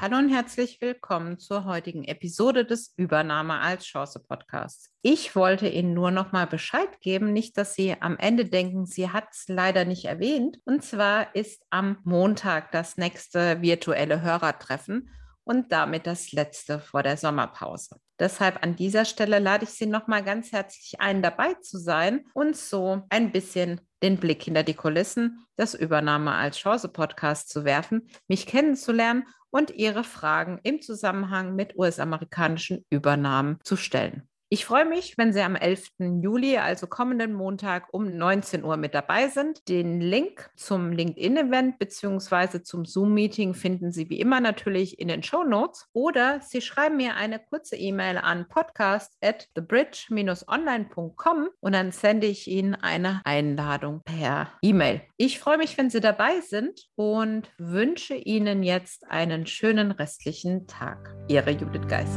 Hallo und herzlich willkommen zur heutigen Episode des Übernahme als Chance Podcasts. Ich wollte Ihnen nur noch mal Bescheid geben, nicht, dass Sie am Ende denken, sie hat es leider nicht erwähnt. Und zwar ist am Montag das nächste virtuelle Hörertreffen und damit das letzte vor der Sommerpause. Deshalb an dieser Stelle lade ich Sie noch mal ganz herzlich ein, dabei zu sein und so ein bisschen den Blick hinter die Kulissen des Übernahme als Chance Podcast zu werfen, mich kennenzulernen und Ihre Fragen im Zusammenhang mit US-amerikanischen Übernahmen zu stellen. Ich freue mich, wenn Sie am 11. Juli, also kommenden Montag um 19 Uhr mit dabei sind. Den Link zum LinkedIn-Event bzw. zum Zoom-Meeting finden Sie wie immer natürlich in den Show Notes oder Sie schreiben mir eine kurze E-Mail an podcast at thebridge-online.com und dann sende ich Ihnen eine Einladung per E-Mail. Ich freue mich, wenn Sie dabei sind und wünsche Ihnen jetzt einen schönen restlichen Tag. Ihre Judith Geis